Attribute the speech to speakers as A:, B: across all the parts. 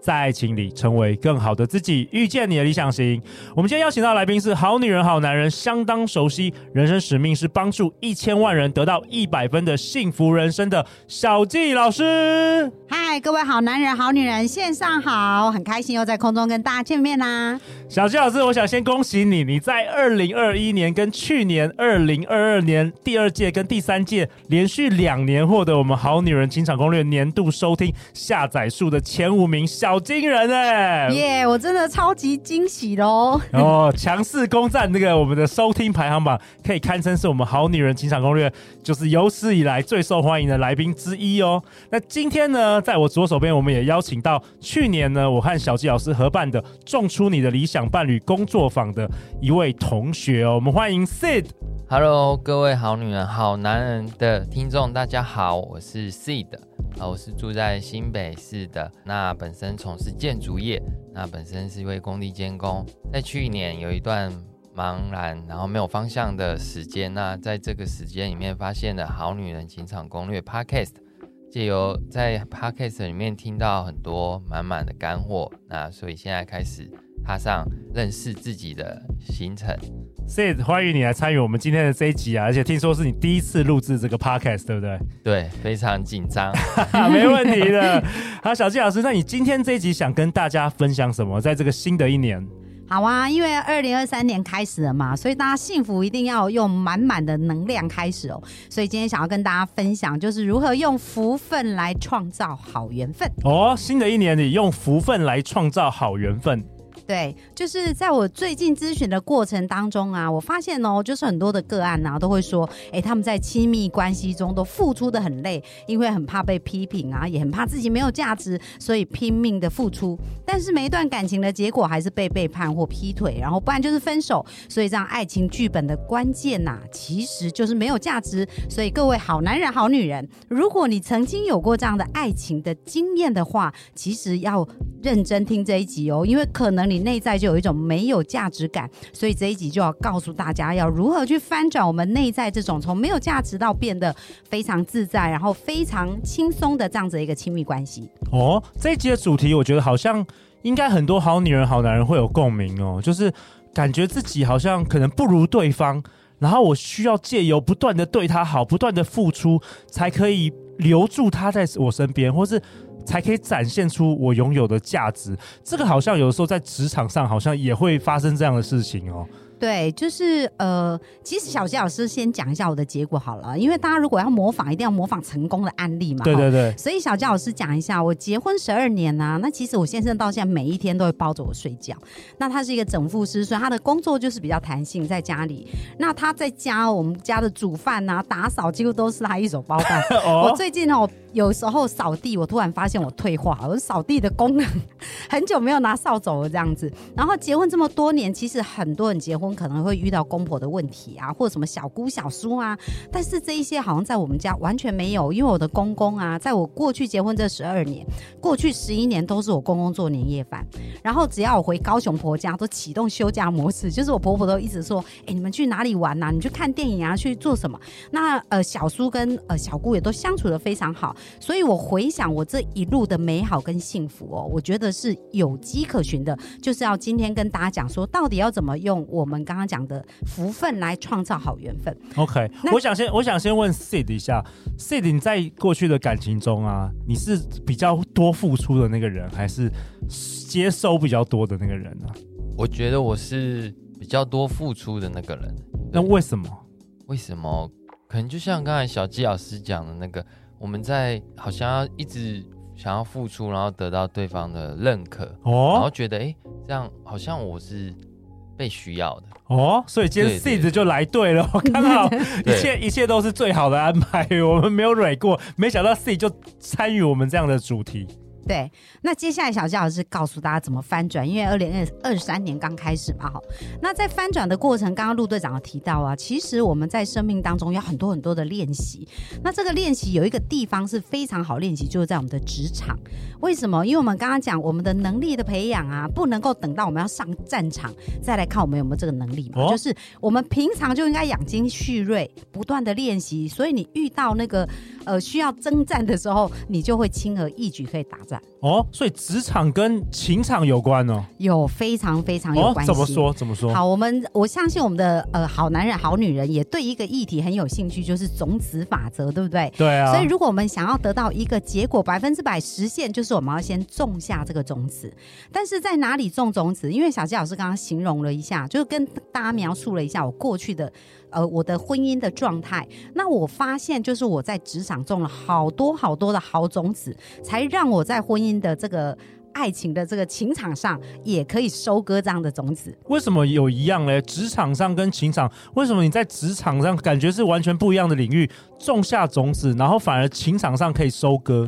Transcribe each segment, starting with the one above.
A: 在爱情里成为更好的自己，遇见你的理想型。我们今天邀请到来宾是好女人好男人，相当熟悉，人生使命是帮助一千万人得到一百分的幸福人生的小纪老师。
B: 嗨，各位好男人好女人，线上好，很开心又在空中跟大家见面啦。
A: 小纪老师，我想先恭喜你，你在二零二一年跟去年二零二二年第二届跟第三届连续两年获得我们好女人情场攻略年度收听下载数的前五名。小好惊人哎！
B: 耶，我真的超级惊喜喽！
A: 哦，强势攻占那个我们的收听排行榜，可以堪称是我们好女人情场攻略就是有史以来最受欢迎的来宾之一哦。那今天呢，在我左手边，我们也邀请到去年呢，我和小纪老师合办的“种出你的理想伴侣”工作坊的一位同学哦。我们欢迎 Sid。
C: Hello，各位好女人、好男人的听众，大家好，我是 Seed。啊，我是住在新北市的，那本身从事建筑业，那本身是一位工地监工，在去年有一段茫然，然后没有方向的时间，那在这个时间里面发现了好女人情场攻略 Podcast，借由在 Podcast 里面听到很多满满的干货，那所以现在开始踏上认识自己的行程。
A: Sid，欢迎你来参与我们今天的这一集啊！而且听说是你第一次录制这个 podcast，对不对？
C: 对，非常紧张，
A: 没问题的。好，小纪老师，那你今天这一集想跟大家分享什么？在这个新的一年，
B: 好啊，因为二零二三年开始了嘛，所以大家幸福一定要用满满的能量开始哦。所以今天想要跟大家分享，就是如何用福分来创造好缘分。
A: 哦，新的一年里用福分来创造好缘分。
B: 对，就是在我最近咨询的过程当中啊，我发现哦，就是很多的个案啊，都会说，哎，他们在亲密关系中都付出的很累，因为很怕被批评啊，也很怕自己没有价值，所以拼命的付出。但是每一段感情的结果还是被背叛或劈腿，然后不然就是分手。所以这样爱情剧本的关键呐、其实就是没有价值。所以各位好男人、好女人，如果你曾经有过这样的爱情的经验的话，其实要认真听这一集哦，因为可能你。内在就有一种没有价值感，所以这一集就要告诉大家要如何去翻转我们内在这种从没有价值到变得非常自在，然后非常轻松的这样子一个亲密关系。
A: 哦，这一集的主题我觉得好像应该很多好女人、好男人会有共鸣哦，就是感觉自己好像可能不如对方，然后我需要借由不断的对他好，不断的付出，才可以留住他在我身边，或是。才可以展现出我拥有的价值。这个好像有的时候在职场上，好像也会发生这样的事情哦。
B: 对，就是呃，其实小杰老师先讲一下我的结果好了，因为大家如果要模仿，一定要模仿成功的案例嘛。
A: 对对对。
B: 所以小杰老师讲一下，我结婚十二年呐、啊，那其实我先生到现在每一天都会抱着我睡觉。那他是一个整副师，所以他的工作就是比较弹性，在家里。那他在家，我们家的煮饭呐、啊、打扫，几乎都是他一手包办。哦、我最近哦，有时候扫地，我突然发现我退化，我扫地的功能 很久没有拿扫帚了这样子。然后结婚这么多年，其实很多人结婚。可能会遇到公婆的问题啊，或者什么小姑小叔啊，但是这一些好像在我们家完全没有，因为我的公公啊，在我过去结婚这十二年，过去十一年都是我公公做年夜饭，然后只要我回高雄婆家，都启动休假模式，就是我婆婆都一直说，哎，你们去哪里玩呐、啊？你去看电影啊？去做什么？那呃，小叔跟呃小姑也都相处得非常好，所以我回想我这一路的美好跟幸福哦，我觉得是有迹可循的，就是要今天跟大家讲说，到底要怎么用我们。刚刚讲的福分来创造好缘分。
A: OK，我想先我想先问 Sid 一下，Sid 你在过去的感情中啊，你是比较多付出的那个人，还是接收比较多的那个人呢？
C: 我觉得我是比较多付出的那个人。
A: 那为什么？
C: 为什么？可能就像刚才小纪老师讲的那个，我们在好像要一直想要付出，然后得到对方的认可，哦，然后觉得哎，这样好像我是。被需要的
A: 哦，所以今天 Sid 就来对了，我看到 一切一切都是最好的安排，我们没有蕊过，没想到 Sid 就参与我们这样的主题。
B: 对，那接下来小佳老师告诉大家怎么翻转，因为二零二二三年刚开始嘛，哈。那在翻转的过程，刚刚陆队长有提到啊，其实我们在生命当中有很多很多的练习。那这个练习有一个地方是非常好练习，就是在我们的职场。为什么？因为我们刚刚讲我们的能力的培养啊，不能够等到我们要上战场再来看我们有没有这个能力嘛。哦、就是我们平常就应该养精蓄锐，不断的练习。所以你遇到那个呃需要征战的时候，你就会轻而易举可以打战。
A: 哦，所以职场跟情场有关哦，
B: 有非常非常有关系。
A: 哦、怎么说？怎么说？
B: 好，我们我相信我们的呃好男人好女人也对一个议题很有兴趣，就是种子法则，对不对？
A: 对啊。
B: 所以如果我们想要得到一个结果百分之百实现，就是我们要先种下这个种子。但是在哪里种种子？因为小鸡老师刚刚形容了一下，就是跟大家描述了一下我过去的呃我的婚姻的状态。那我发现，就是我在职场种了好多好多的好种子，才让我在婚姻。的这个爱情的这个情场上，也可以收割这样的种子。
A: 为什么有一样嘞？职场上跟情场，为什么你在职场上感觉是完全不一样的领域，种下种子，然后反而情场上可以收割？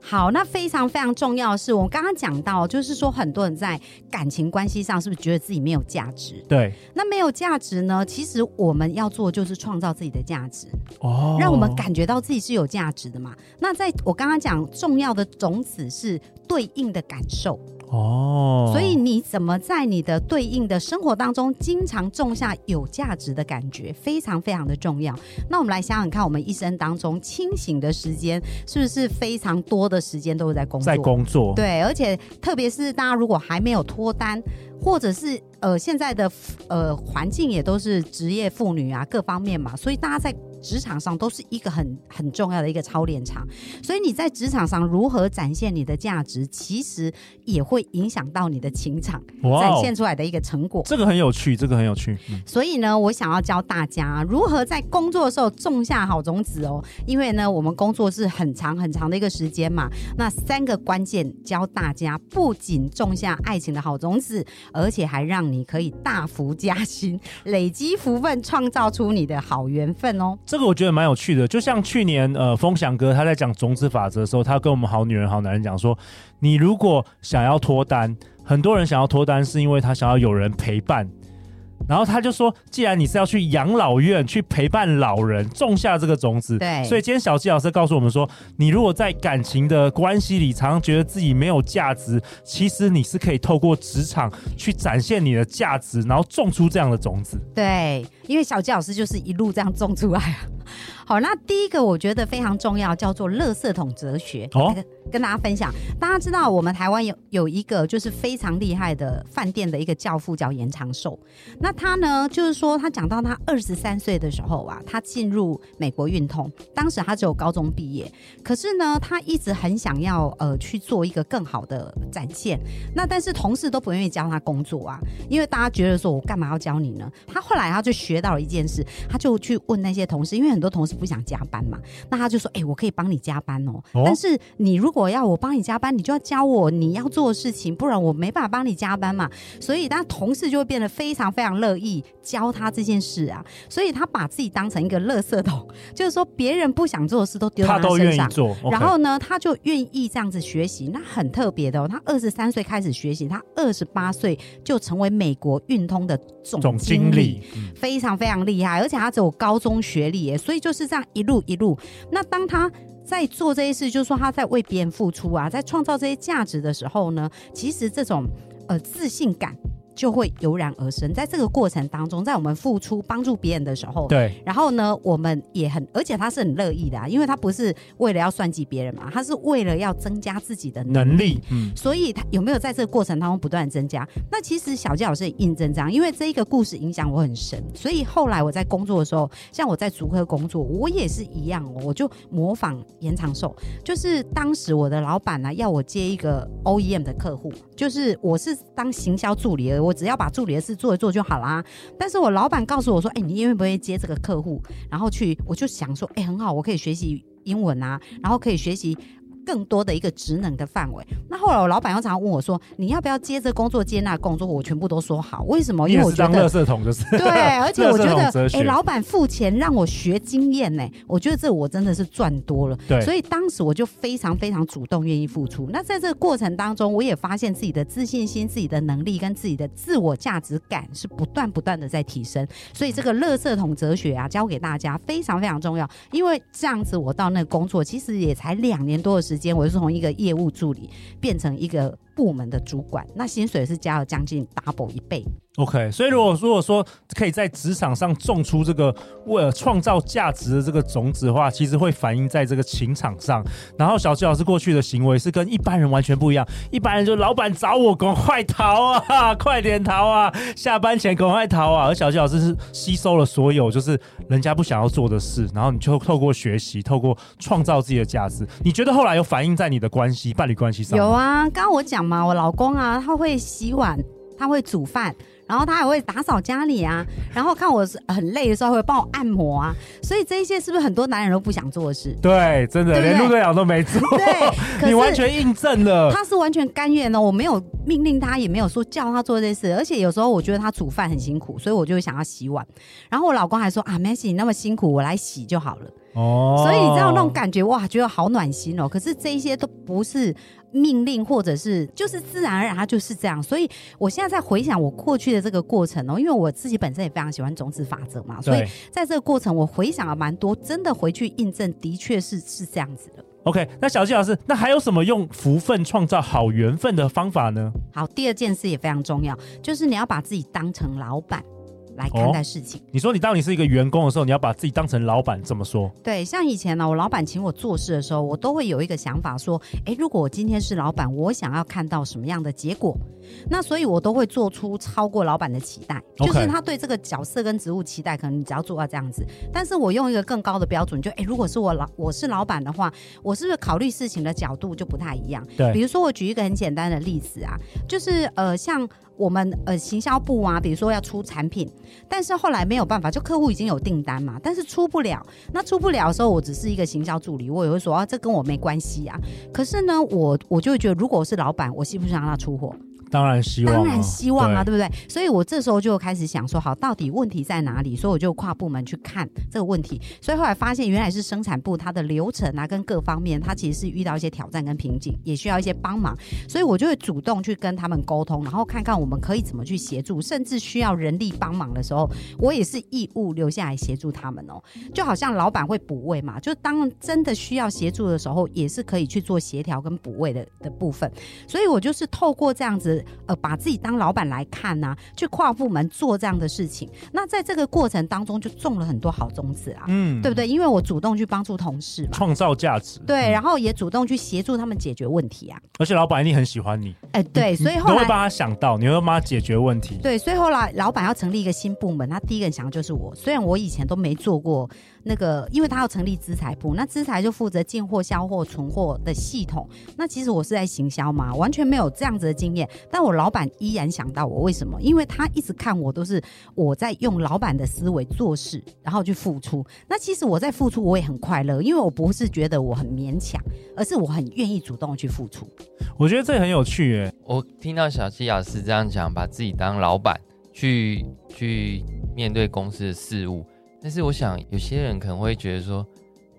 B: 好，那非常非常重要的是，我刚刚讲到，就是说很多人在感情关系上是不是觉得自己没有价值？
A: 对，
B: 那没有价值呢？其实我们要做就是创造自己的价值，
A: 哦，
B: 让我们感觉到自己是有价值的嘛。那在我刚刚讲重要的种子是对应的感受。
A: 哦，
B: 所以你怎么在你的对应的生活当中，经常种下有价值的感觉，非常非常的重要。那我们来想想看，我们一生当中清醒的时间，是不是非常多的时间都是在工作？
A: 在工作，
B: 对，而且特别是大家如果还没有脱单，或者是呃现在的呃环境也都是职业妇女啊，各方面嘛，所以大家在。职场上都是一个很很重要的一个操练场，所以你在职场上如何展现你的价值，其实也会影响到你的情场展现出来的一个成果。
A: 这个很有趣，这个很有趣。
B: 嗯。所以呢，我想要教大家如何在工作的时候种下好种子哦，因为呢，我们工作是很长很长的一个时间嘛。那三个关键教大家，不仅种下爱情的好种子，而且还让你可以大幅加薪，累积福分，创造出你的好缘分哦。
A: 这个我觉得蛮有趣的，就像去年呃，风翔哥他在讲种子法则的时候，他跟我们好女人好男人讲说，你如果想要脱单，很多人想要脱单是因为他想要有人陪伴。然后他就说：“既然你是要去养老院去陪伴老人，种下这个种子，
B: 对。
A: 所以今天小纪老师告诉我们说，你如果在感情的关系里常常觉得自己没有价值，其实你是可以透过职场去展现你的价值，然后种出这样的种子。
B: 对，因为小纪老师就是一路这样种出来啊。好，那第一个我觉得非常重要，叫做垃圾桶哲学。哦。跟大家分享，大家知道我们台湾有有一个就是非常厉害的饭店的一个教父叫严长寿。那他呢，就是说他讲到他二十三岁的时候啊，他进入美国运通，当时他只有高中毕业，可是呢，他一直很想要呃去做一个更好的展现。那但是同事都不愿意教他工作啊，因为大家觉得说我干嘛要教你呢？他后来他就学到了一件事，他就去问那些同事，因为很多同事不想加班嘛，那他就说：“哎、欸，我可以帮你加班哦，哦但是你如果要我帮你加班，你就要教我你要做的事情，不然我没办法帮你加班嘛。所以，他同事就会变得非常非常乐意教他这件事啊。所以他把自己当成一个垃圾桶，就是说别人不想做的事都丢到他身上。然后呢，他就愿意这样子学习，那很特别的哦。他二十三岁开始学习，他二十八岁就成为美国运通的总经理，总经理非常非常厉害，而且他只有高中学历耶，所以就是这样一路一路。那当他。在做这些事，就是说他在为别人付出啊，在创造这些价值的时候呢，其实这种呃自信感。就会油然而生，在这个过程当中，在我们付出帮助别人的时候，
A: 对，
B: 然后呢，我们也很，而且他是很乐意的啊，因为他不是为了要算计别人嘛，他是为了要增加自己的能力，
A: 嗯，
B: 所以他有没有在这个过程当中不断增加？那其实小纪老师也印证这样，因为这一个故事影响我很深，所以后来我在工作的时候，像我在足科工作，我也是一样哦，我就模仿延长寿，就是当时我的老板呢要我接一个 OEM 的客户，就是我是当行销助理而已。我只要把助理的事做一做就好啦。但是我老板告诉我说：“哎、你愿不愿意接这个客户？然后去，我就想说，哎、很好，我可以学习英文啊，然后可以学习。”更多的一个职能的范围。那后来我老板又常常问我说：“你要不要接这工作，接那工作？”我全部都说好。为什么？因为我觉得
A: 垃圾桶就是
B: 对，而且我觉得哎、欸，老板付钱让我学经验呢，我觉得这我真的是赚多了。
A: 对，
B: 所以当时我就非常非常主动，愿意付出。那在这个过程当中，我也发现自己的自信心、自己的能力跟自己的自我价值感是不断不断的在提升。所以这个垃圾桶哲学啊，教给大家非常非常重要。因为这样子，我到那个工作其实也才两年多的时间，间我是从一个业务助理变成一个部门的主管，那薪水是加了将近 double 一倍。
A: OK，所以如果如果说可以在职场上种出这个为了创造价值的这个种子的话，其实会反映在这个情场上。然后小纪老师过去的行为是跟一般人完全不一样，一般人就老板找我赶快逃啊，快点逃啊，下班前赶快逃啊。而小纪老师是吸收了所有就是人家不想要做的事，然后你就透过学习，透过创造自己的价值。你觉得后来有反映在你的关系、伴侣关系上？
B: 有啊，刚刚我讲嘛，我老公啊，他会洗碗，他会煮饭。然后他还会打扫家里啊，然后看我很累的时候会帮我按摩啊，所以这一些是不是很多男人都不想做的事？
A: 对，真的连陆队长都没做。对，你完全印证了。
B: 他是完全甘愿的，我没有命令他，也没有说叫他做这些事。而且有时候我觉得他煮饭很辛苦，所以我就会想要洗碗。然后我老公还说啊，没事，你那么辛苦，我来洗就好了。哦，所以你知道那种感觉哇，觉得好暖心哦。可是这一些都不是。命令或者是就是自然而然，它就是这样。所以我现在在回想我过去的这个过程哦，因为我自己本身也非常喜欢种子法则嘛，所以在这个过程我回想了蛮多，真的回去印证，的确是是这样子的。
A: OK，那小纪老师，那还有什么用福分创造好缘分的方法呢？
B: 好，第二件事也非常重要，就是你要把自己当成老板。来看待事情。哦，你
A: 说你当你是一个员工的时候，你要把自己当成老板，怎么说？
B: 对，像以前呢，我老板请我做事的时候，我都会有一个想法，说，哎，如果我今天是老板，我想要看到什么样的结果？那所以，我都会做出超过老板的期待，就是他对这个角色跟职务期待，可能你只要做到这样子。但是我用一个更高的标准，就，哎，如果是我老我是老板的话，我是不是考虑事情的角度就不太一样？
A: 对，
B: 比如说我举一个很简单的例子啊，就是呃，像。我们呃行销部啊，比如说要出产品，但是后来没有办法，就客户已经有订单嘛，但是出不了。那出不了的时候，我只是一个行销助理，我也会说啊，这跟我没关系啊。可是呢，我我就会觉得，如果我是老板，我希不希望让他出货？
A: 当然希望，当
B: 然希望啊，对，对不对？所以我这时候就开始想说，好，到底问题在哪里？所以我就跨部门去看这个问题。所以后来发现，原来是生产部它的流程啊，跟各方面，它其实是遇到一些挑战跟瓶颈，也需要一些帮忙。所以我就会主动去跟他们沟通，然后看看我们可以怎么去协助，甚至需要人力帮忙的时候，我也是义务留下来协助他们哦。就好像老板会补位嘛，就当真的需要协助的时候，也是可以去做协调跟补位的的部分。所以我就是透过这样子。呃，把自己当老板来看呐、啊，去跨部门做这样的事情，那在这个过程当中就种了很多好种子啊，嗯，对不对？因为我主动去帮助同事嘛，
A: 创造价值，
B: 对，然后也主动去协助他们解决问题啊。
A: 而且老板一定很喜欢你，
B: 哎，对，所以后来
A: 你会帮他想到，你会帮他解决问题。
B: 对，所以后来老板要成立一个新部门，他第一个人想的就是我，虽然我以前都没做过。那个，因为他要成立资财部，那资财就负责进货、销货、存货的系统。那其实我是在行销嘛，完全没有这样子的经验。但我老板依然想到我，为什么？因为他一直看我都是我在用老板的思维做事，然后去付出。那其实我在付出，我也很快乐，因为我不是觉得我很勉强，而是我很愿意主动去付出。
A: 我觉得这很有趣耶。
C: 我听到小七老师这样讲，把自己当老板去去面对公司的事务。但是我想，有些人可能会觉得说，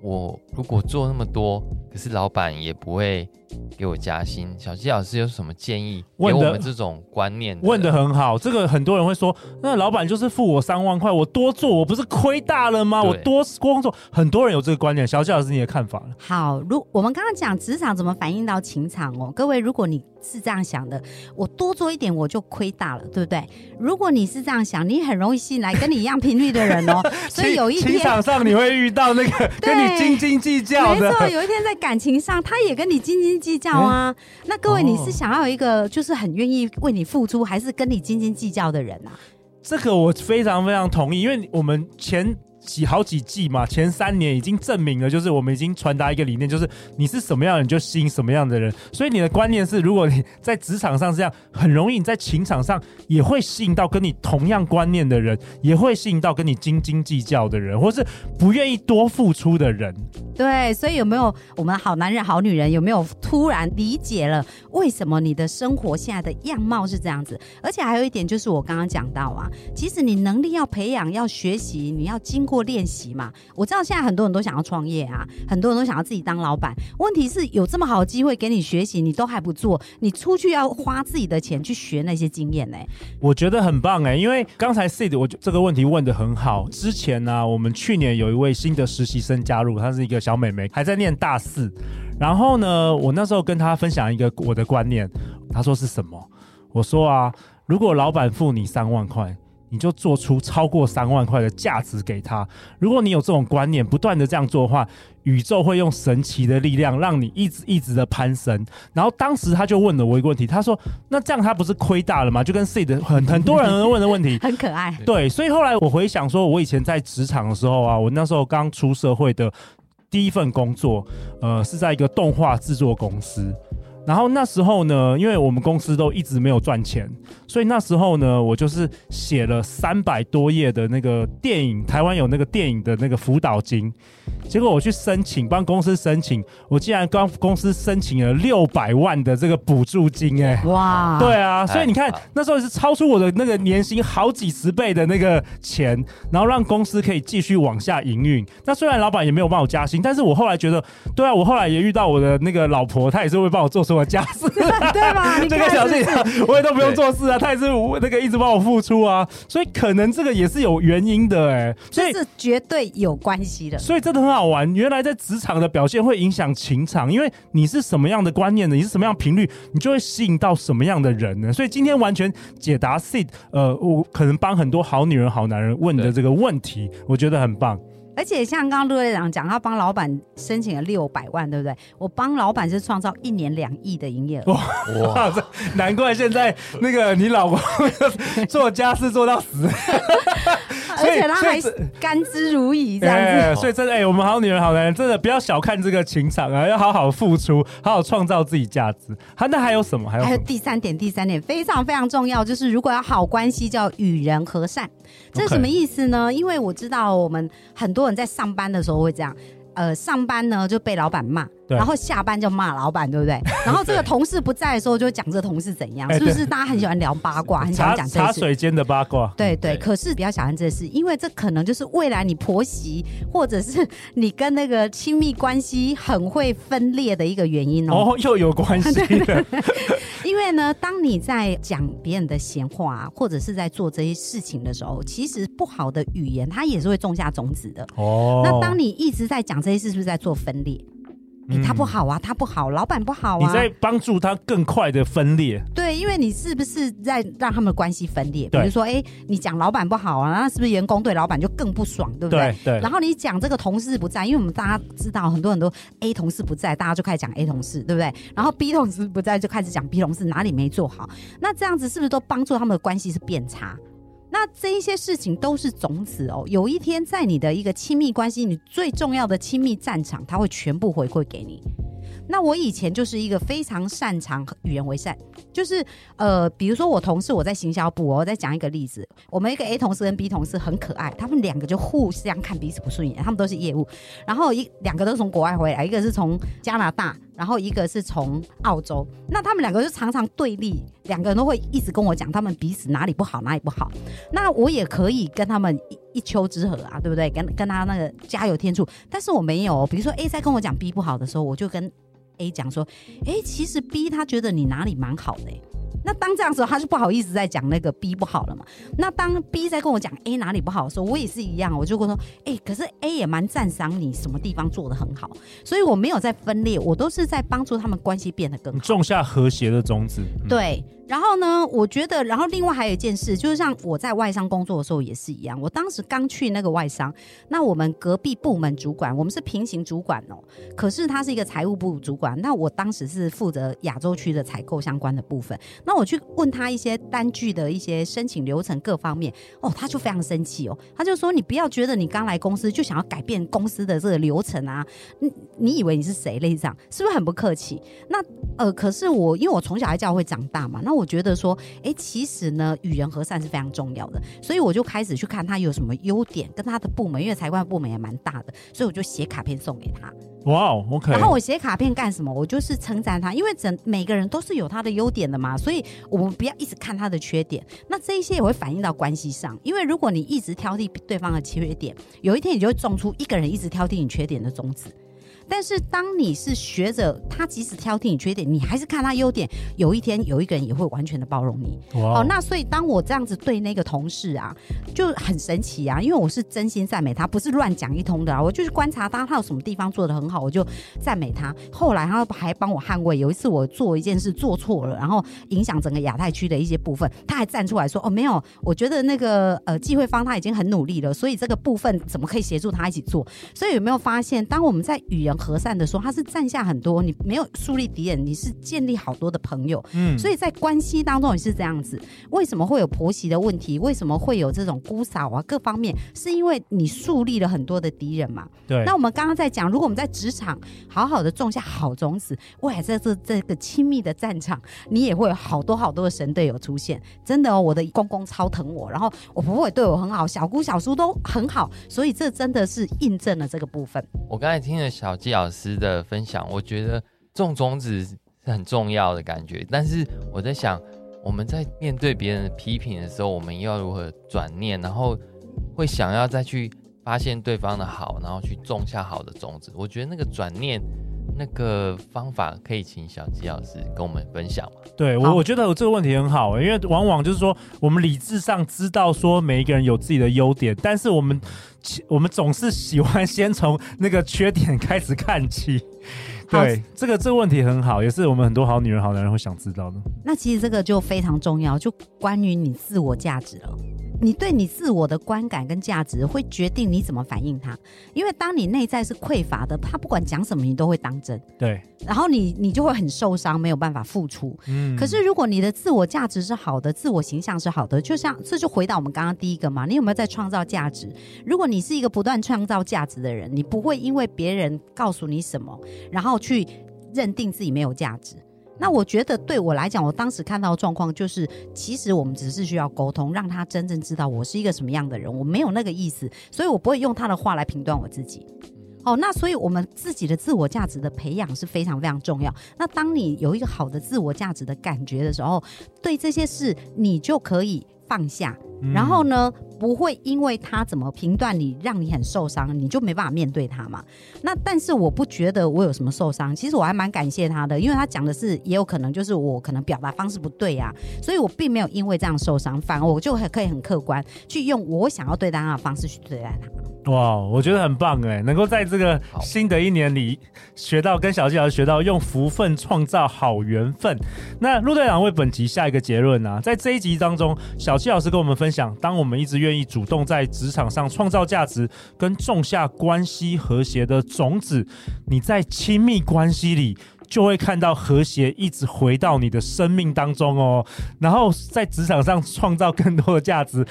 C: 我如果做那么多，可是老板也不会给我加薪。小纪老师有什么建议给我们这种观念？
A: 问的很好，这个很多人会说，那老板就是付我三万块，我多做，我不是亏大了吗？我多工作，很多人有这个观念。小纪老师，你的看法？
B: 好，如我们刚刚讲职场怎么反映到情场哦，各位，如果你是这样想的，我多做一点我就亏大了，对不对？如果你是这样想，你很容易吸引来跟你一样频率的人哦。所以有一天，
A: 职场上你会遇到那个 跟你斤斤计较的。
B: 没错，有一天在感情上，他也跟你斤斤计较啊。嗯、那各位，你是想要一个就是很愿意为你付出，还是跟你斤斤计较的人啊？
A: 这个我非常非常同意，因为我们前。几好几季嘛，前三年已经证明了，就是我们已经传达一个理念，就是你是什么样的人就吸引什么样的人。所以你的观念是，如果你在职场上这样，很容易你在情场上也会吸引到跟你同样观念的人，也会吸引到跟你斤斤计较的人，或是不愿意多付出的人。
B: 对，所以有没有我们好男人、好女人有没有突然理解了为什么你的生活现在的样貌是这样子？而且还有一点就是我刚刚讲到啊，其实你能力要培养、要学习，你要经过练习嘛。我知道现在很多人都想要创业啊，很多人都想要自己当老板。问题是有这么好的机会给你学习，你都还不做，你出去要花自己的钱去学那些经验呢、
A: 我觉得很棒哎、因为刚才 Sid 我这个问题问得很好。之前呢、我们去年有一位新的实习生加入，他是一个小美眉，还在念大四。然后呢，我那时候跟她分享一个我的观念，她说是什么？我说啊，如果老板付你三万块。你就做出超过三万块的价值给他。如果你有这种观念，不断的这样做的话，宇宙会用神奇的力量让你一直一直的攀升。然后当时他就问了我一个问题，他说：“那这样他不是亏大了吗？”就跟 C 的很很多人问的问题，
B: 很可爱。
A: 对，所以后来我回想说，我以前在职场的时候啊，我那时候刚出社会的第一份工作，呃，是在一个动画制作公司。然后那时候呢，因为我们公司都一直没有赚钱，所以那时候呢，我就是写了三百多页的那个电影，台湾有那个电影的那个辅导金。结果我去申请，帮公司申请，我竟然帮公司申请了六百万的这个补助金，哎，哇，对啊，所以你看那时候是超出我的那个年薪好几十倍的那个钱，然后让公司可以继续往下营运。那虽然老板也没有帮我加薪，但是我后来觉得，对啊，我后来也遇到我的那个老婆，她也是会帮我做所有家事，
B: 对吧？
A: 这个小弟我也都不用做事啊，他也是那个一直帮我付出啊，所以可能这个也是有原因的，哎，所以
B: 这是绝对有关系的，
A: 所以真的很好。玩，原来在职场的表现会影响情场，因为你是什么样的观念呢，你是什么样频率，你就会吸引到什么样的人呢？所以今天完全解答 Sid，呃，我可能帮很多好女人、好男人问的这个问题，我觉得很棒。
B: 而且像刚刚陆队长讲，他帮老板申请了六百万，对不对？我帮老板是创造一年两亿的营业额。哇，
A: 哇 难怪现在那个你老公 做家事做到死。
B: 而且他还甘之如饴这样子，
A: 欸、所以真的，哎、欸，我们好女人、好男人，真的不要小看这个情场啊，要好好付出，好好创造自己价值。好，那还有什么？还有还有
B: 第三点，第三点非常非常重要，就是如果要好关系，就要与人和善。这是什么意思呢？Okay. 因为我知道我们很多人在上班的时候会这样。呃，上班呢就被老板骂，然后下班就骂老板，对不对？然后这个同事不在的时候就讲这个同事怎样，是不是？大家很喜欢聊八卦，很喜欢讲这
A: 茶水间的八卦。
B: 对对，可是不要小看这事，因为这可能就是未来你婆媳或者是你跟那个亲密关系很会分裂的一个原因哦。
A: 哦，又有关系的。
B: 因为呢，当你在讲别人的闲话，或者是在做这些事情的时候，其实不好的语言它也是会种下种子的。哦，那当你一直在讲。这些事是不是在做分裂？他不好啊，他不好，老板不好啊。
A: 你在帮助他更快的分裂。
B: 对，因为你是不是在让他们的关系分裂？比如说，哎、欸，你讲老板不好啊，那是不是员工对老板就更不爽，对不对？对。对，然后你讲这个同事不在，因为我们大家知道很多很多 A 同事不在，大家就开始讲 A 同事，对不对？然后 B 同事不在，就开始讲 B 同事哪里没做好。那这样子是不是都帮助他们的关系是变差？那这一些事情都是种子哦，有一天在你的一个亲密关系，你最重要的亲密战场，他会全部回馈给你。那我以前就是一个非常擅长与人为善，就是呃，比如说我同事，我在行销部，我再讲一个例子，我们一个 A 同事跟 B 同事很可爱，他们两个就互相看彼此不顺眼，他们都是业务，然后一两个都从国外回来，一个是从加拿大，然后一个是从澳洲，那他们两个就常常对立，两个人都会一直跟我讲他们彼此哪里不好，哪里不好，那我也可以跟他们一一丘之貉啊，对不对？跟跟他那个加油添醋，但是我没有，比如说 A 在跟我讲 B 不好的时候，我就跟 A 讲说，哎、其实 B 他觉得你哪里蛮好的、欸，那当这样时候，他就不好意思再讲那个 B 不好了嘛。那当 B 在跟我讲 A 哪里不好的时候，我也是一样，我就会说，哎、欸，可是 A 也蛮赞赏你什么地方做得很好，所以我没有在分裂，我都是在帮助他们关系变得更好，
A: 种下和谐的种子。
B: 嗯、对。然后呢，我觉得，然后另外还有一件事，就是像我在外商工作的时候也是一样。我当时刚去那个外商，那我们隔壁部门主管，我们是平行主管哦。可是他是一个财务部主管，那我当时是负责亚洲区的采购相关的部分。那我去问他一些单据的一些申请流程各方面，哦，他就非常生气哦，他就说：“你不要觉得你刚来公司就想要改变公司的这个流程啊，你你以为你是谁？类这样，是不是很不客气？”那呃，可是我因为我从小在教会长大嘛，那那我觉得说，哎，其实呢，与人和善是非常重要的，所以我就开始去看他有什么优点，跟他的部门，因为财会部门也蛮大的，所以我就写卡片送给他。
A: 哇哦，OK。
B: 然后我写卡片干什么？我就是称赞他，因为整每个人都是有他的优点的嘛，所以我们不要一直看他的缺点。那这一些也会反映到关系上，因为如果你一直挑剔对方的缺点，有一天你就会种出一个人一直挑剔你缺点的种子。但是当你是学着他，即使挑剔你缺点，你还是看他优点。有一天有一个人也会完全的包容你。哦，那所以当我这样子对那个同事啊，就很神奇啊，因为我是真心赞美他，不是乱讲一通的啊。我就是观察他，他有什么地方做得很好，我就赞美他。后来他还帮我捍卫。有一次我做一件事做错了，然后影响整个亚太区的一些部分，他还站出来说：“哦，没有，我觉得那个呃，季慧芳他已经很努力了，所以这个部分怎么可以协助他一起做？”所以有没有发现，当我们在与人和善的时候，他是站下很多，你没有树立敌人，你是建立好多的朋友。嗯，所以在关系当中也是这样子。为什么会有婆媳的问题？为什么会有这种姑嫂啊？各方面是因为你树立了很多的敌人嘛？
A: 对。
B: 那我们刚刚在讲，如果我们在职场好好的种下好种子，未来在这这个亲密的战场，你也会有好多好多的神队友出现。真的哦，我的公公超疼我，然后我婆婆也对我很好，小姑小叔都很好，所以这真的是印证了这个部分。
C: 我刚才听了小老师的分享，我觉得种种子是很重要的感觉。但是我在想，我们在面对别人的批评的时候，我们要如何转念，然后会想要再去发现对方的好，然后去种下好的种子。我觉得那个转念。那个方法可以请小纪老师跟我们分享吗？
A: 对我，我觉得这个问题很好，因为往往就是说，我们理智上知道说每一个人有自己的优点，但是我们我们总是喜欢先从那个缺点开始看起。对，这个这个问题很好，也是我们很多好女人、好男人会想知道的。
B: 那其实这个就非常重要，就关于你自我价值了。你对你自我的观感跟价值，会决定你怎么反应它。因为当你内在是匮乏的，他不管讲什么，你都会当真。
A: 对，
B: 然后你你就会很受伤，没有办法付出。嗯。可是如果你的自我价值是好的，自我形象是好的，就像这就回到我们刚刚第一个嘛，你有没有在创造价值？如果你是一个不断创造价值的人，你不会因为别人告诉你什么，然后去认定自己没有价值。那我觉得对我来讲，我当时看到的状况就是，其实我们只是需要沟通，让他真正知道我是一个什么样的人。我没有那个意思，所以我不会用他的话来评断我自己。哦，那所以我们自己的自我价值的培养是非常非常重要。那当你有一个好的自我价值的感觉的时候，对这些事你就可以放下。然后呢，不会因为他怎么评断你，让你很受伤，你就没办法面对他嘛。那但是我不觉得我有什么受伤，其实我还蛮感谢他的，因为他讲的是也有可能就是我可能表达方式不对呀、啊，所以我并没有因为这样受伤，反而我就很可以很客观去用我想要对待他的方式去对待他。
A: 哇，我觉得很棒哎，能够在这个新的一年里学到跟小纪老师学到用福分创造好缘分。那陆队长为本集下一个结论啊，在这一集当中，小纪老师跟我们分想，当我们一直愿意主动在职场上创造价值，跟种下关系和谐的种子，你在亲密关系里就会看到和谐一直回到你的生命当中哦，然后在职场上创造更多的价值。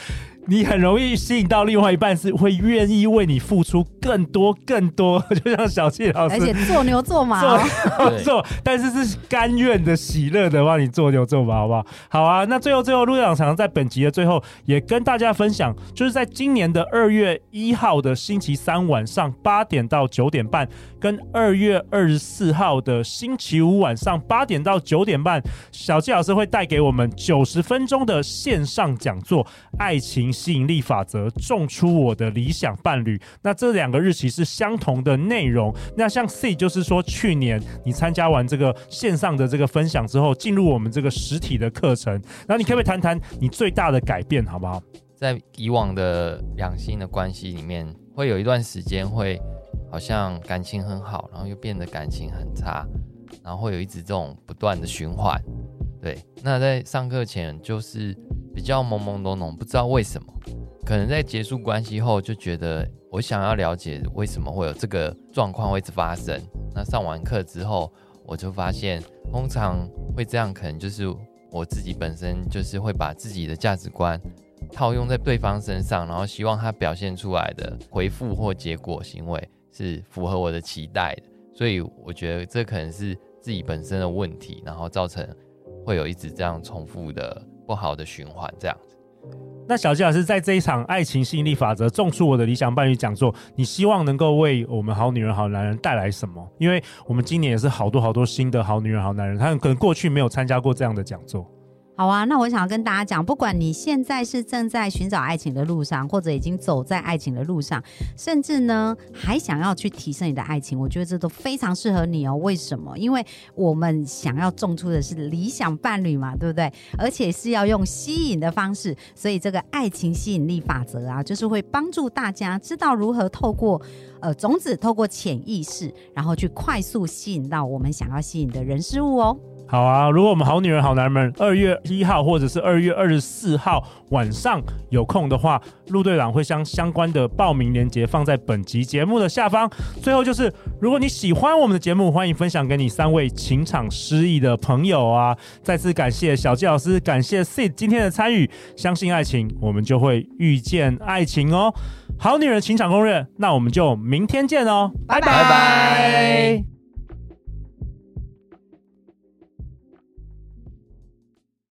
A: 你很容易吸引到另外一半，是会愿意为你付出更多更多，就像小纪老师，
B: 而且做牛做马，
A: 做做，但是是甘愿的、喜乐的帮你做牛做马，好不好？好啊。那最后最后，陆队长常在本集的最后也跟大家分享，就是在今年的二月一号的星期三晚上八点到九点半，跟二月二十四号的星期五晚上八点到九点半，小纪老师会带给我们九十分钟的线上讲座《爱情》。吸引力法则，种出我的理想伴侣。那这两个日期是相同的内容。那像 C 就是说，去年你参加完这个线上的这个分享之后，进入我们这个实体的课程。那你可不可以谈谈你最大的改变，好不好？
C: 在以往的两性的关系里面，会有一段时间会好像感情很好，然后又变得感情很差，然后会有一直这种不断的循环。对，那在上课前就是。比较懵懵懂懂，不知道为什么，可能在结束关系后就觉得我想要了解为什么会有这个状况会发生。那上完课之后，我就发现通常会这样，可能就是我自己本身就是会把自己的价值观套用在对方身上，然后希望他表现出来的回复或结果行为是符合我的期待的。所以我觉得这可能是自己本身的问题，然后造成。会有一直这样重复的不好的循环这样子。
A: 那小纪老师在这一场爱情吸引力法则种出我的理想伴侣讲座，你希望能够为我们好女人好男人带来什么？因为我们今年也是好多好多新的好女人好男人，他们可能过去没有参加过这样的讲座。
B: 好啊，那我想要跟大家讲，不管你现在是正在寻找爱情的路上，或者已经走在爱情的路上，甚至呢还想要去提升你的爱情，我觉得这都非常适合你哦。为什么？因为我们想要种出的是理想伴侣嘛，对不对？而且是要用吸引的方式，所以这个爱情吸引力法则啊，就是会帮助大家知道如何透过呃种子，透过潜意识，然后去快速吸引到我们想要吸引的人事物哦。
A: 好啊，如果我们好女人好男人们二月一号或者是二月二十四号晚上有空的话，陆队长会将相关的报名链接放在本集节目的下方。最后就是，如果你喜欢我们的节目，欢迎分享给你三位情场失意的朋友啊！再次感谢小纪老师，感谢 Sid 今天的参与。相信爱情，我们就会遇见爱情哦。好女人情场攻略，那我们就明天见哦，拜。拜拜。